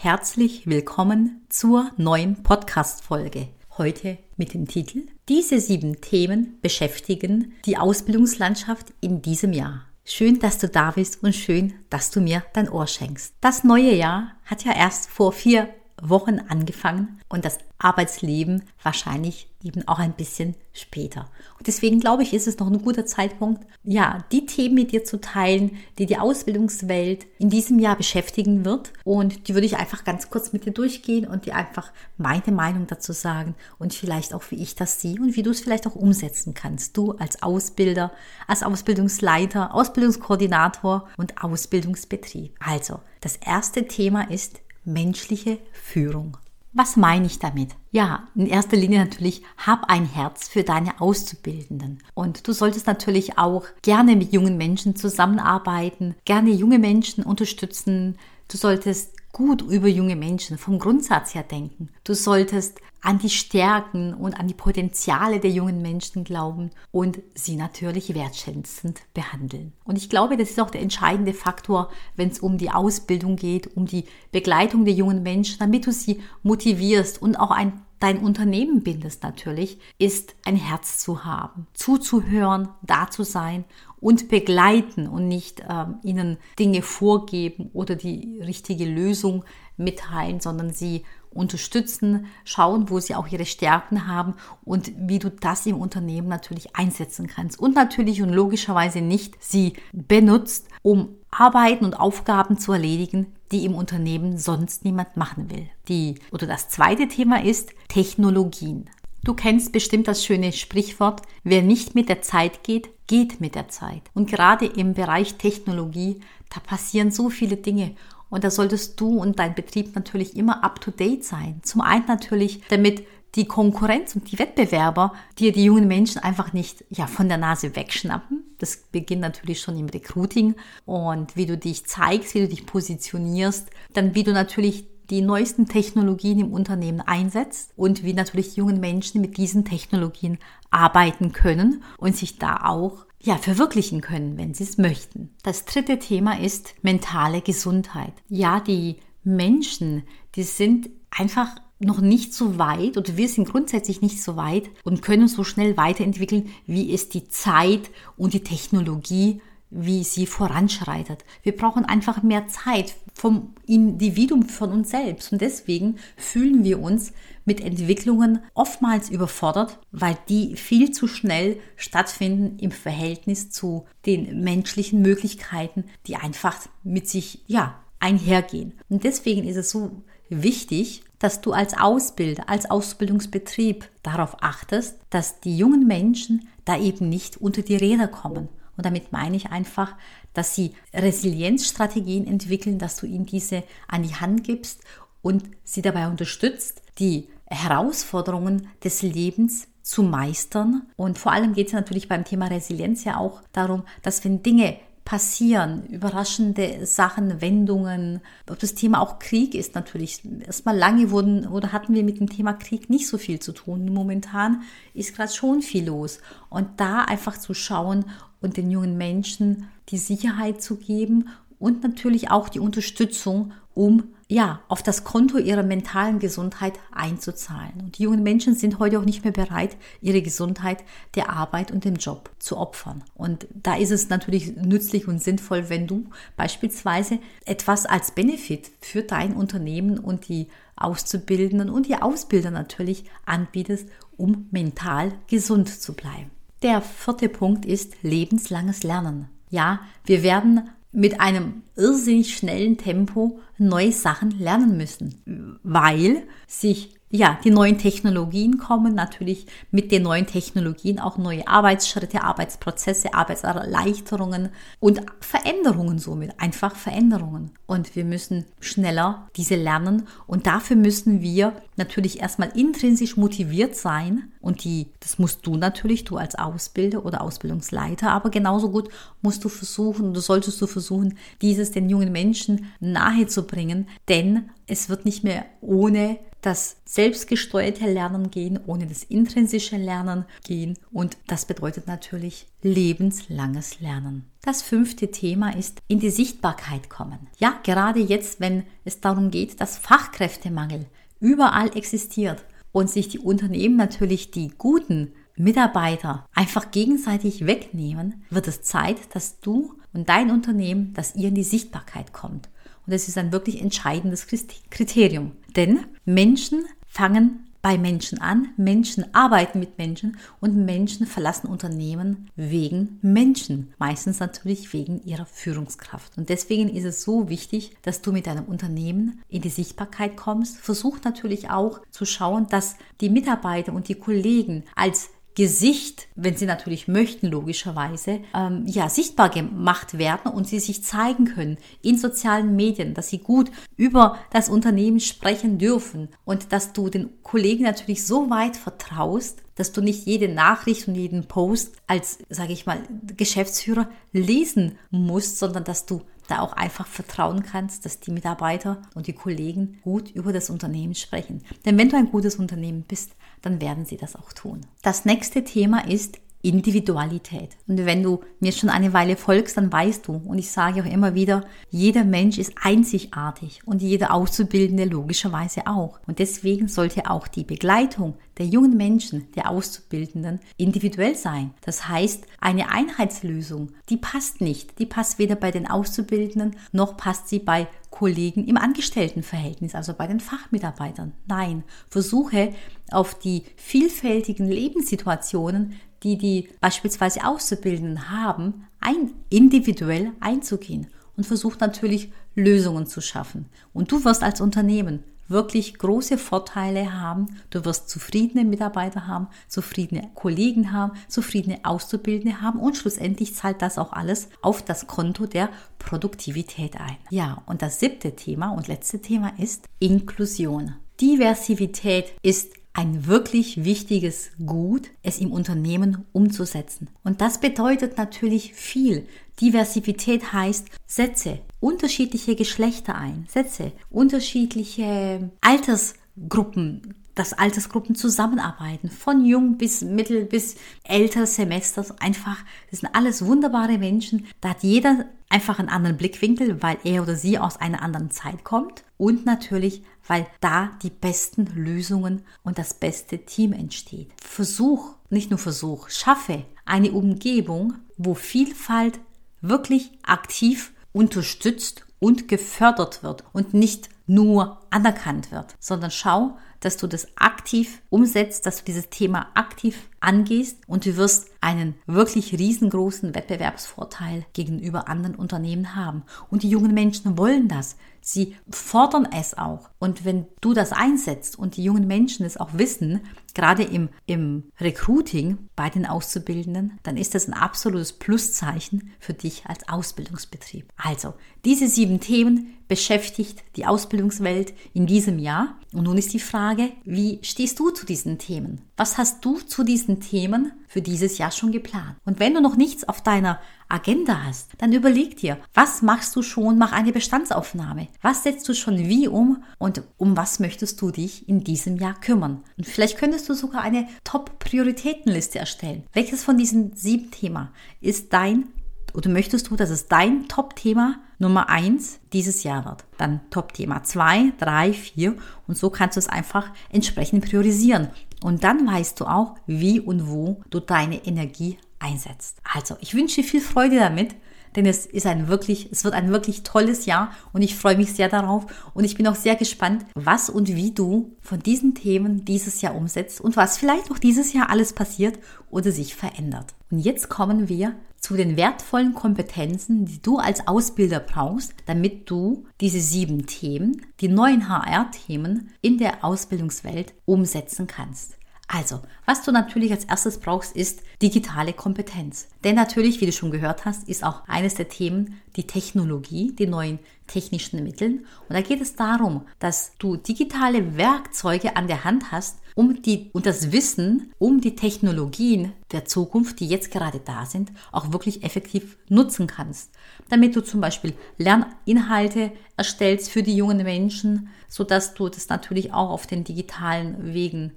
Herzlich willkommen zur neuen Podcast-Folge. Heute mit dem Titel Diese sieben Themen beschäftigen die Ausbildungslandschaft in diesem Jahr. Schön, dass du da bist und schön, dass du mir dein Ohr schenkst. Das neue Jahr hat ja erst vor vier Wochen angefangen und das Arbeitsleben wahrscheinlich eben auch ein bisschen später. Und deswegen glaube ich, ist es noch ein guter Zeitpunkt, ja, die Themen mit dir zu teilen, die die Ausbildungswelt in diesem Jahr beschäftigen wird. Und die würde ich einfach ganz kurz mit dir durchgehen und dir einfach meine Meinung dazu sagen und vielleicht auch, wie ich das sehe und wie du es vielleicht auch umsetzen kannst. Du als Ausbilder, als Ausbildungsleiter, Ausbildungskoordinator und Ausbildungsbetrieb. Also, das erste Thema ist menschliche Führung. Was meine ich damit? Ja, in erster Linie natürlich, hab ein Herz für deine Auszubildenden. Und du solltest natürlich auch gerne mit jungen Menschen zusammenarbeiten, gerne junge Menschen unterstützen. Du solltest gut über junge Menschen vom Grundsatz her denken. Du solltest an die Stärken und an die Potenziale der jungen Menschen glauben und sie natürlich wertschätzend behandeln. Und ich glaube, das ist auch der entscheidende Faktor, wenn es um die Ausbildung geht, um die Begleitung der jungen Menschen, damit du sie motivierst und auch ein dein Unternehmen bindest natürlich, ist ein Herz zu haben, zuzuhören, da zu sein und begleiten und nicht ähm, ihnen Dinge vorgeben oder die richtige Lösung mitteilen, sondern sie unterstützen, schauen, wo sie auch ihre Stärken haben und wie du das im Unternehmen natürlich einsetzen kannst. Und natürlich und logischerweise nicht sie benutzt, um Arbeiten und Aufgaben zu erledigen, die im Unternehmen sonst niemand machen will. Die oder das zweite Thema ist Technologien. Du kennst bestimmt das schöne Sprichwort, wer nicht mit der Zeit geht, geht mit der Zeit. Und gerade im Bereich Technologie, da passieren so viele Dinge und da solltest du und dein Betrieb natürlich immer up-to-date sein. Zum einen natürlich, damit die Konkurrenz und die Wettbewerber dir die jungen Menschen einfach nicht ja, von der Nase wegschnappen. Das beginnt natürlich schon im Recruiting und wie du dich zeigst, wie du dich positionierst, dann wie du natürlich die neuesten Technologien im Unternehmen einsetzt und wie natürlich jungen Menschen mit diesen Technologien arbeiten können und sich da auch ja, verwirklichen können, wenn sie es möchten. Das dritte Thema ist mentale Gesundheit. Ja, die Menschen, die sind einfach noch nicht so weit oder wir sind grundsätzlich nicht so weit und können so schnell weiterentwickeln, wie es die Zeit und die Technologie wie sie voranschreitet. Wir brauchen einfach mehr Zeit vom Individuum von uns selbst. Und deswegen fühlen wir uns mit Entwicklungen oftmals überfordert, weil die viel zu schnell stattfinden im Verhältnis zu den menschlichen Möglichkeiten, die einfach mit sich, ja, einhergehen. Und deswegen ist es so wichtig, dass du als Ausbilder, als Ausbildungsbetrieb darauf achtest, dass die jungen Menschen da eben nicht unter die Räder kommen und damit meine ich einfach, dass sie Resilienzstrategien entwickeln, dass du ihnen diese an die Hand gibst und sie dabei unterstützt, die Herausforderungen des Lebens zu meistern. Und vor allem geht es natürlich beim Thema Resilienz ja auch darum, dass wenn Dinge passieren, überraschende Sachen, Wendungen. Das Thema auch Krieg ist natürlich erstmal lange wurden oder hatten wir mit dem Thema Krieg nicht so viel zu tun. Momentan ist gerade schon viel los und da einfach zu schauen und den jungen Menschen die Sicherheit zu geben und natürlich auch die Unterstützung, um ja, auf das Konto ihrer mentalen Gesundheit einzuzahlen. Und die jungen Menschen sind heute auch nicht mehr bereit, ihre Gesundheit der Arbeit und dem Job zu opfern. Und da ist es natürlich nützlich und sinnvoll, wenn du beispielsweise etwas als Benefit für dein Unternehmen und die Auszubildenden und die Ausbilder natürlich anbietest, um mental gesund zu bleiben. Der vierte Punkt ist lebenslanges Lernen. Ja, wir werden mit einem irrsinnig schnellen Tempo neue Sachen lernen müssen, weil sich ja, die neuen Technologien kommen, natürlich mit den neuen Technologien auch neue Arbeitsschritte, Arbeitsprozesse, Arbeitserleichterungen und Veränderungen somit, einfach Veränderungen. Und wir müssen schneller diese lernen. Und dafür müssen wir natürlich erstmal intrinsisch motiviert sein. Und die, das musst du natürlich, du als Ausbilder oder Ausbildungsleiter, aber genauso gut musst du versuchen, du solltest du versuchen, dieses den jungen Menschen nahe zu bringen, denn es wird nicht mehr ohne das selbstgesteuerte Lernen gehen, ohne das intrinsische Lernen gehen. Und das bedeutet natürlich lebenslanges Lernen. Das fünfte Thema ist in die Sichtbarkeit kommen. Ja, gerade jetzt, wenn es darum geht, dass Fachkräftemangel überall existiert und sich die Unternehmen natürlich die guten Mitarbeiter einfach gegenseitig wegnehmen, wird es Zeit, dass du und dein Unternehmen, dass ihr in die Sichtbarkeit kommt. Und das ist ein wirklich entscheidendes Kriterium. Denn Menschen fangen bei Menschen an, Menschen arbeiten mit Menschen und Menschen verlassen Unternehmen wegen Menschen. Meistens natürlich wegen ihrer Führungskraft. Und deswegen ist es so wichtig, dass du mit deinem Unternehmen in die Sichtbarkeit kommst. Versuch natürlich auch zu schauen, dass die Mitarbeiter und die Kollegen als Gesicht, wenn sie natürlich möchten, logischerweise, ähm, ja, sichtbar gemacht werden und sie sich zeigen können in sozialen Medien, dass sie gut über das Unternehmen sprechen dürfen. Und dass du den Kollegen natürlich so weit vertraust, dass du nicht jede Nachricht und jeden Post als, sage ich mal, Geschäftsführer lesen musst, sondern dass du da auch einfach vertrauen kannst, dass die Mitarbeiter und die Kollegen gut über das Unternehmen sprechen. Denn wenn du ein gutes Unternehmen bist, dann werden sie das auch tun. Das nächste Thema ist Individualität. Und wenn du mir schon eine Weile folgst, dann weißt du, und ich sage auch immer wieder, jeder Mensch ist einzigartig und jeder Auszubildende logischerweise auch. Und deswegen sollte auch die Begleitung der jungen Menschen, der Auszubildenden, individuell sein. Das heißt, eine Einheitslösung, die passt nicht. Die passt weder bei den Auszubildenden noch passt sie bei Kollegen im Angestelltenverhältnis, also bei den Fachmitarbeitern. Nein, versuche auf die vielfältigen Lebenssituationen die die beispielsweise Auszubildenden haben, ein, individuell einzugehen und versucht natürlich Lösungen zu schaffen. Und du wirst als Unternehmen wirklich große Vorteile haben. Du wirst zufriedene Mitarbeiter haben, zufriedene Kollegen haben, zufriedene Auszubildende haben und schlussendlich zahlt das auch alles auf das Konto der Produktivität ein. Ja, und das siebte Thema und letzte Thema ist Inklusion. Diversität ist ein wirklich wichtiges Gut, es im Unternehmen umzusetzen. Und das bedeutet natürlich viel. Diversität heißt, setze unterschiedliche Geschlechter ein, setze unterschiedliche Altersgruppen, dass Altersgruppen zusammenarbeiten, von jung bis mittel bis älter Semester, einfach, das sind alles wunderbare Menschen, da hat jeder einfach einen anderen Blickwinkel, weil er oder sie aus einer anderen Zeit kommt und natürlich, weil da die besten Lösungen und das beste Team entsteht. Versuch, nicht nur Versuch, schaffe eine Umgebung, wo Vielfalt wirklich aktiv unterstützt und gefördert wird und nicht nur anerkannt wird, sondern schau, dass du das aktiv umsetzt, dass du dieses Thema aktiv angehst und du wirst einen wirklich riesengroßen Wettbewerbsvorteil gegenüber anderen Unternehmen haben. Und die jungen Menschen wollen das. Sie fordern es auch. Und wenn du das einsetzt und die jungen Menschen es auch wissen, gerade im, im Recruiting bei den Auszubildenden, dann ist das ein absolutes Pluszeichen für dich als Ausbildungsbetrieb. Also, diese sieben Themen beschäftigt die Ausbildungswelt in diesem Jahr. Und nun ist die Frage, wie stehst du zu diesen Themen? Was hast du zu diesen Themen für dieses Jahr schon geplant? Und wenn du noch nichts auf deiner Agenda hast, dann überleg dir, was machst du schon? Mach eine Bestandsaufnahme. Was setzt du schon wie um und um was möchtest du dich in diesem Jahr kümmern? Und vielleicht könntest du sogar eine Top-Prioritätenliste erstellen. Welches von diesen sieben Themen ist dein oder möchtest du, dass es dein Top-Thema Nummer eins dieses Jahr wird? Dann Top-Thema zwei, drei, vier und so kannst du es einfach entsprechend priorisieren. Und dann weißt du auch, wie und wo du deine Energie einsetzt. Also, ich wünsche dir viel Freude damit, denn es ist ein wirklich, es wird ein wirklich tolles Jahr und ich freue mich sehr darauf und ich bin auch sehr gespannt, was und wie du von diesen Themen dieses Jahr umsetzt und was vielleicht auch dieses Jahr alles passiert oder sich verändert. Und jetzt kommen wir zu den wertvollen Kompetenzen, die du als Ausbilder brauchst, damit du diese sieben Themen, die neuen HR-Themen in der Ausbildungswelt umsetzen kannst. Also, was du natürlich als erstes brauchst, ist digitale Kompetenz. Denn natürlich, wie du schon gehört hast, ist auch eines der Themen die Technologie, die neuen technischen Mitteln. Und da geht es darum, dass du digitale Werkzeuge an der Hand hast, um die, und das Wissen um die Technologien der Zukunft, die jetzt gerade da sind, auch wirklich effektiv nutzen kannst. Damit du zum Beispiel Lerninhalte erstellst für die jungen Menschen, so dass du das natürlich auch auf den digitalen Wegen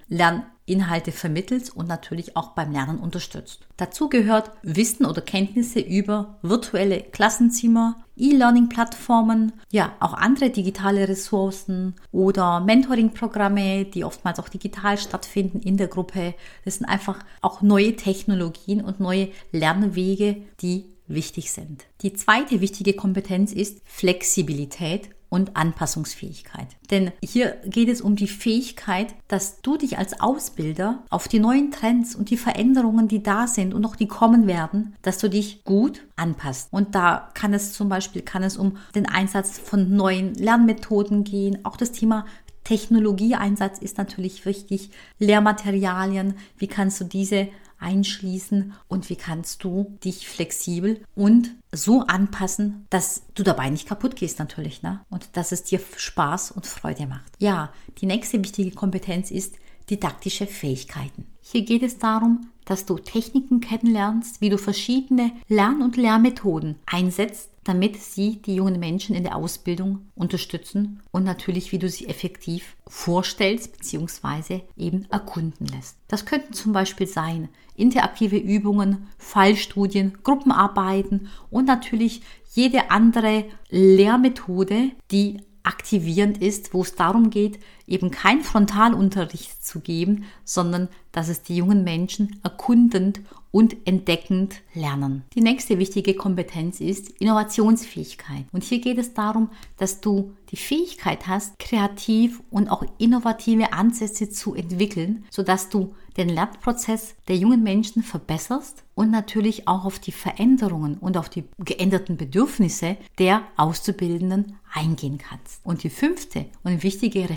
Lerninhalte vermittelst und natürlich auch beim Lernen unterstützt. Dazu gehört Wissen oder Kenntnisse über virtuelle Klassenzimmer, E-Learning-Plattformen, ja, auch andere digitale Ressourcen oder Mentoring-Programme, die oftmals auch digital stattfinden in der Gruppe. Das sind einfach auch neue Technologien und neue Lernwege, die wichtig sind. Die zweite wichtige Kompetenz ist Flexibilität und Anpassungsfähigkeit. Denn hier geht es um die Fähigkeit, dass du dich als Ausbilder auf die neuen Trends und die Veränderungen, die da sind und noch die kommen werden, dass du dich gut anpasst. Und da kann es zum Beispiel, kann es um den Einsatz von neuen Lernmethoden gehen, auch das Thema Technologieeinsatz ist natürlich wichtig, Lehrmaterialien, wie kannst du diese einschließen und wie kannst du dich flexibel und so anpassen, dass du dabei nicht kaputt gehst natürlich, ne? Und dass es dir Spaß und Freude macht. Ja, die nächste wichtige Kompetenz ist didaktische Fähigkeiten. Hier geht es darum, dass du Techniken kennenlernst, wie du verschiedene Lern- und Lehrmethoden einsetzt, damit sie die jungen Menschen in der Ausbildung unterstützen und natürlich, wie du sie effektiv vorstellst bzw. eben erkunden lässt. Das könnten zum Beispiel sein interaktive Übungen, Fallstudien, Gruppenarbeiten und natürlich jede andere Lehrmethode, die aktivierend ist, wo es darum geht, eben kein Frontalunterricht zu geben, sondern dass es die jungen Menschen erkundend und entdeckend lernen. Die nächste wichtige Kompetenz ist Innovationsfähigkeit. Und hier geht es darum, dass du die Fähigkeit hast, kreativ und auch innovative Ansätze zu entwickeln, sodass du den Lernprozess der jungen Menschen verbesserst und natürlich auch auf die Veränderungen und auf die geänderten Bedürfnisse der Auszubildenden eingehen kannst. Und die fünfte und wichtige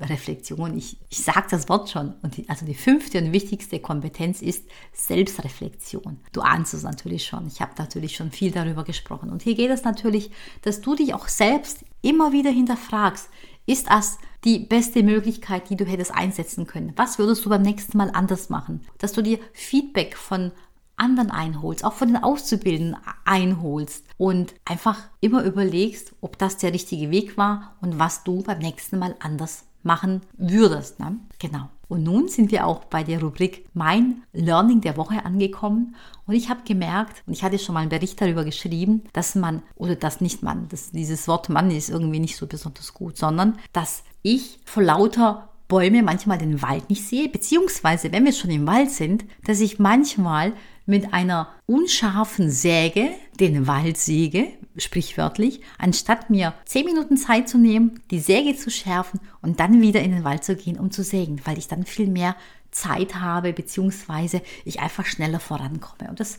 Reflexion, ich, ich sage das Wort schon, und die, also die fünfte und wichtigste Kompetenz ist Selbstreflexion. Du ahnst es natürlich schon, ich habe natürlich schon viel darüber gesprochen. Und hier geht es natürlich, dass du dich auch selbst immer wieder hinterfragst, ist das die beste Möglichkeit, die du hättest einsetzen können? Was würdest du beim nächsten Mal anders machen? Dass du dir Feedback von anderen einholst, auch von den Auszubildenden einholst und einfach immer überlegst, ob das der richtige Weg war und was du beim nächsten Mal anders machen würdest. Ne? Genau. Und nun sind wir auch bei der Rubrik Mein Learning der Woche angekommen. Und ich habe gemerkt, und ich hatte schon mal einen Bericht darüber geschrieben, dass man, oder dass nicht man, dass dieses Wort Mann ist irgendwie nicht so besonders gut, sondern dass ich vor lauter Bäume manchmal den Wald nicht sehe, beziehungsweise wenn wir schon im Wald sind, dass ich manchmal mit einer unscharfen Säge den Wald säge, sprichwörtlich, anstatt mir zehn Minuten Zeit zu nehmen, die Säge zu schärfen und dann wieder in den Wald zu gehen, um zu sägen, weil ich dann viel mehr Zeit habe, beziehungsweise ich einfach schneller vorankomme. Und das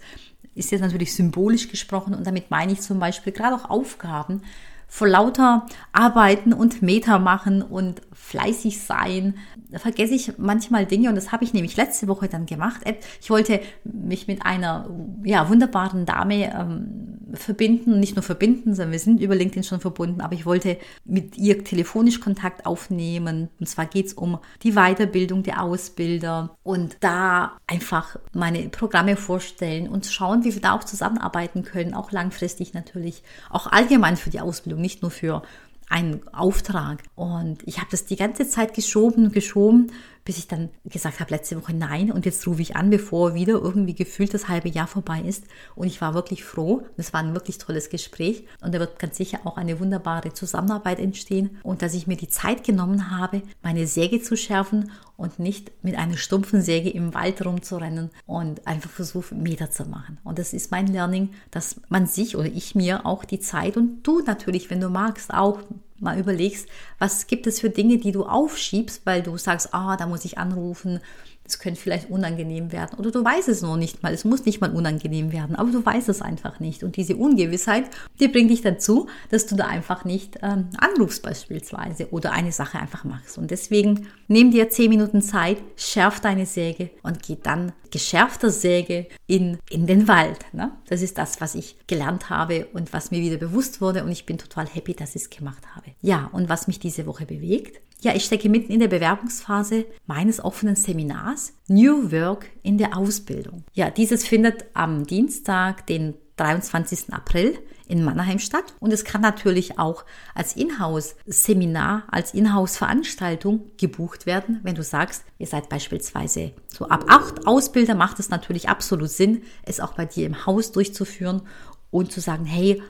ist jetzt natürlich symbolisch gesprochen und damit meine ich zum Beispiel gerade auch Aufgaben, vor lauter Arbeiten und Meter machen und fleißig sein, vergesse ich manchmal Dinge und das habe ich nämlich letzte Woche dann gemacht. Ich wollte mich mit einer ja, wunderbaren Dame ähm, verbinden, nicht nur verbinden, sondern wir sind über LinkedIn schon verbunden, aber ich wollte mit ihr telefonisch Kontakt aufnehmen. Und zwar geht es um die Weiterbildung der Ausbilder und da einfach meine Programme vorstellen und schauen, wie wir da auch zusammenarbeiten können, auch langfristig natürlich, auch allgemein für die Ausbildung nicht nur für einen Auftrag. Und ich habe das die ganze Zeit geschoben und geschoben, bis ich dann gesagt habe, letzte Woche nein. Und jetzt rufe ich an, bevor wieder irgendwie gefühlt das halbe Jahr vorbei ist. Und ich war wirklich froh. Es war ein wirklich tolles Gespräch. Und da wird ganz sicher auch eine wunderbare Zusammenarbeit entstehen. Und dass ich mir die Zeit genommen habe, meine Säge zu schärfen und nicht mit einer stumpfen Säge im Wald rumzurennen und einfach versuche, Meter zu machen. Und das ist mein Learning, dass man sich oder ich mir auch die Zeit und du natürlich, wenn du magst, auch mal überlegst, was gibt es für Dinge, die du aufschiebst, weil du sagst, ah, da muss ich anrufen, Es könnte vielleicht unangenehm werden oder du weißt es noch nicht mal. Es muss nicht mal unangenehm werden, aber du weißt es einfach nicht. Und diese Ungewissheit, die bringt dich dazu, dass du da einfach nicht ähm, anrufst beispielsweise oder eine Sache einfach machst. Und deswegen nimm dir zehn Minuten Zeit, schärf deine Säge und geh dann geschärfter Säge in, in den Wald. Ne? Das ist das, was ich gelernt habe und was mir wieder bewusst wurde und ich bin total happy, dass ich es gemacht habe. Ja, und was mich diese Woche bewegt, ja, ich stecke mitten in der Bewerbungsphase meines offenen Seminars New Work in der Ausbildung. Ja, dieses findet am Dienstag, den 23. April in Mannheim statt und es kann natürlich auch als Inhouse-Seminar, als Inhouse-Veranstaltung gebucht werden, wenn du sagst, ihr seid beispielsweise so ab acht Ausbilder, macht es natürlich absolut Sinn, es auch bei dir im Haus durchzuführen und zu sagen, hey,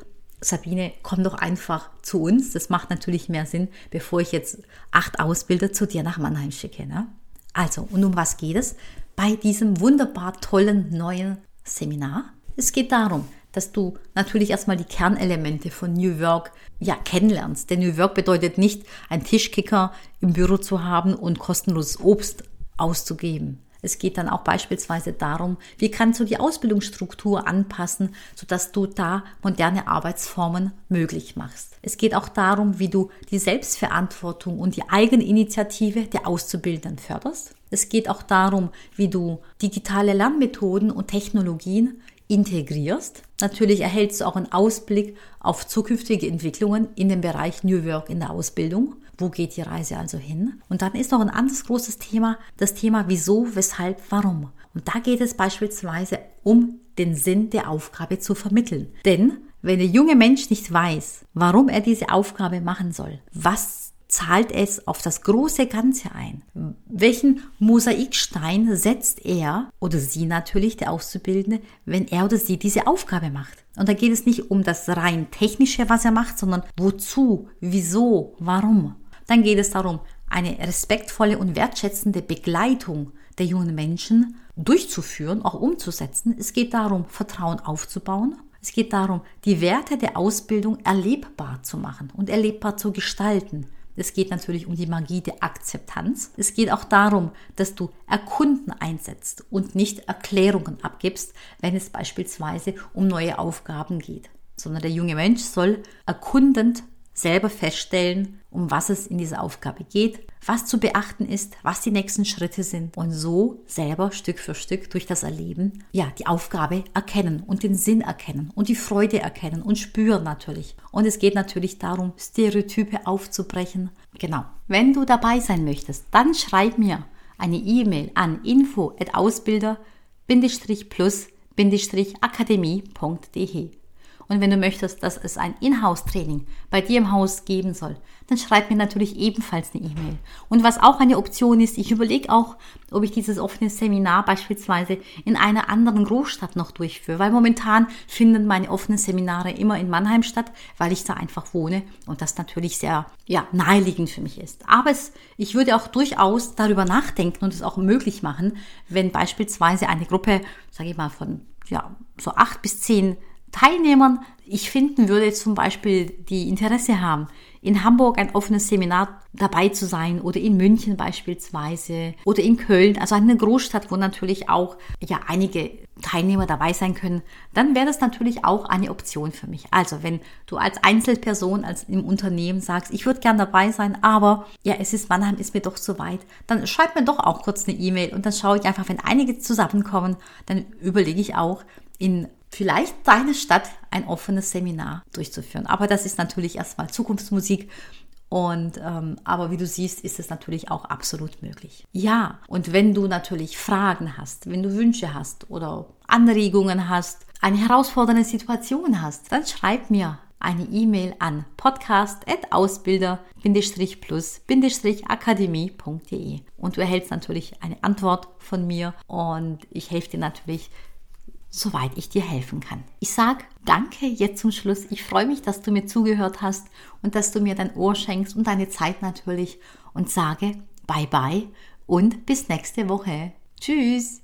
Sabine, komm doch einfach zu uns. Das macht natürlich mehr Sinn, bevor ich jetzt acht Ausbilder zu dir nach Mannheim schicke. Ne? Also, und um was geht es bei diesem wunderbar tollen neuen Seminar? Es geht darum, dass du natürlich erstmal die Kernelemente von New Work ja kennenlernst. Denn New Work bedeutet nicht, einen Tischkicker im Büro zu haben und kostenloses Obst auszugeben. Es geht dann auch beispielsweise darum, wie kannst du die Ausbildungsstruktur anpassen, sodass du da moderne Arbeitsformen möglich machst. Es geht auch darum, wie du die Selbstverantwortung und die Eigeninitiative der Auszubildenden förderst. Es geht auch darum, wie du digitale Lernmethoden und Technologien integrierst. Natürlich erhältst du auch einen Ausblick auf zukünftige Entwicklungen in dem Bereich New Work in der Ausbildung. Wo geht die Reise also hin? Und dann ist noch ein anderes großes Thema, das Thema wieso, weshalb, warum. Und da geht es beispielsweise um den Sinn der Aufgabe zu vermitteln. Denn wenn der junge Mensch nicht weiß, warum er diese Aufgabe machen soll, was zahlt es auf das große Ganze ein? Welchen Mosaikstein setzt er oder sie natürlich, der Auszubildende, wenn er oder sie diese Aufgabe macht? Und da geht es nicht um das rein technische, was er macht, sondern wozu, wieso, warum. Dann geht es darum, eine respektvolle und wertschätzende Begleitung der jungen Menschen durchzuführen, auch umzusetzen. Es geht darum, Vertrauen aufzubauen. Es geht darum, die Werte der Ausbildung erlebbar zu machen und erlebbar zu gestalten. Es geht natürlich um die Magie der Akzeptanz. Es geht auch darum, dass du Erkunden einsetzt und nicht Erklärungen abgibst, wenn es beispielsweise um neue Aufgaben geht. Sondern der junge Mensch soll erkundend selber feststellen, um was es in dieser Aufgabe geht, was zu beachten ist, was die nächsten Schritte sind und so selber Stück für Stück durch das Erleben, ja, die Aufgabe erkennen und den Sinn erkennen und die Freude erkennen und spüren natürlich. Und es geht natürlich darum, Stereotype aufzubrechen. Genau. Wenn du dabei sein möchtest, dann schreib mir eine E-Mail an info at ausbilder-plus-akademie.de. Und wenn du möchtest, dass es ein Inhouse-Training bei dir im Haus geben soll, dann schreib mir natürlich ebenfalls eine E-Mail. Und was auch eine Option ist, ich überlege auch, ob ich dieses offene Seminar beispielsweise in einer anderen Großstadt noch durchführe, weil momentan finden meine offenen Seminare immer in Mannheim statt, weil ich da einfach wohne und das natürlich sehr ja, naheliegend für mich ist. Aber es, ich würde auch durchaus darüber nachdenken und es auch möglich machen, wenn beispielsweise eine Gruppe, sage ich mal, von ja, so acht bis zehn Teilnehmern ich finden würde, zum Beispiel, die Interesse haben, in Hamburg ein offenes Seminar dabei zu sein oder in München beispielsweise oder in Köln, also eine Großstadt, wo natürlich auch ja einige Teilnehmer dabei sein können, dann wäre das natürlich auch eine Option für mich. Also wenn du als Einzelperson, als im Unternehmen sagst, ich würde gern dabei sein, aber ja, es ist Mannheim, ist mir doch zu weit, dann schreib mir doch auch kurz eine E-Mail und dann schaue ich einfach, wenn einige zusammenkommen, dann überlege ich auch, in vielleicht deine Stadt ein offenes Seminar durchzuführen. Aber das ist natürlich erstmal Zukunftsmusik. Und ähm, aber wie du siehst, ist es natürlich auch absolut möglich. Ja, und wenn du natürlich Fragen hast, wenn du Wünsche hast oder Anregungen hast, eine herausfordernde Situation hast, dann schreib mir eine E-Mail an podcast.ausbilder-plus-akademie.de und du erhältst natürlich eine Antwort von mir und ich helfe dir natürlich soweit ich dir helfen kann. Ich sage danke jetzt zum Schluss. Ich freue mich, dass du mir zugehört hast und dass du mir dein Ohr schenkst und deine Zeit natürlich und sage bye bye und bis nächste Woche. Tschüss.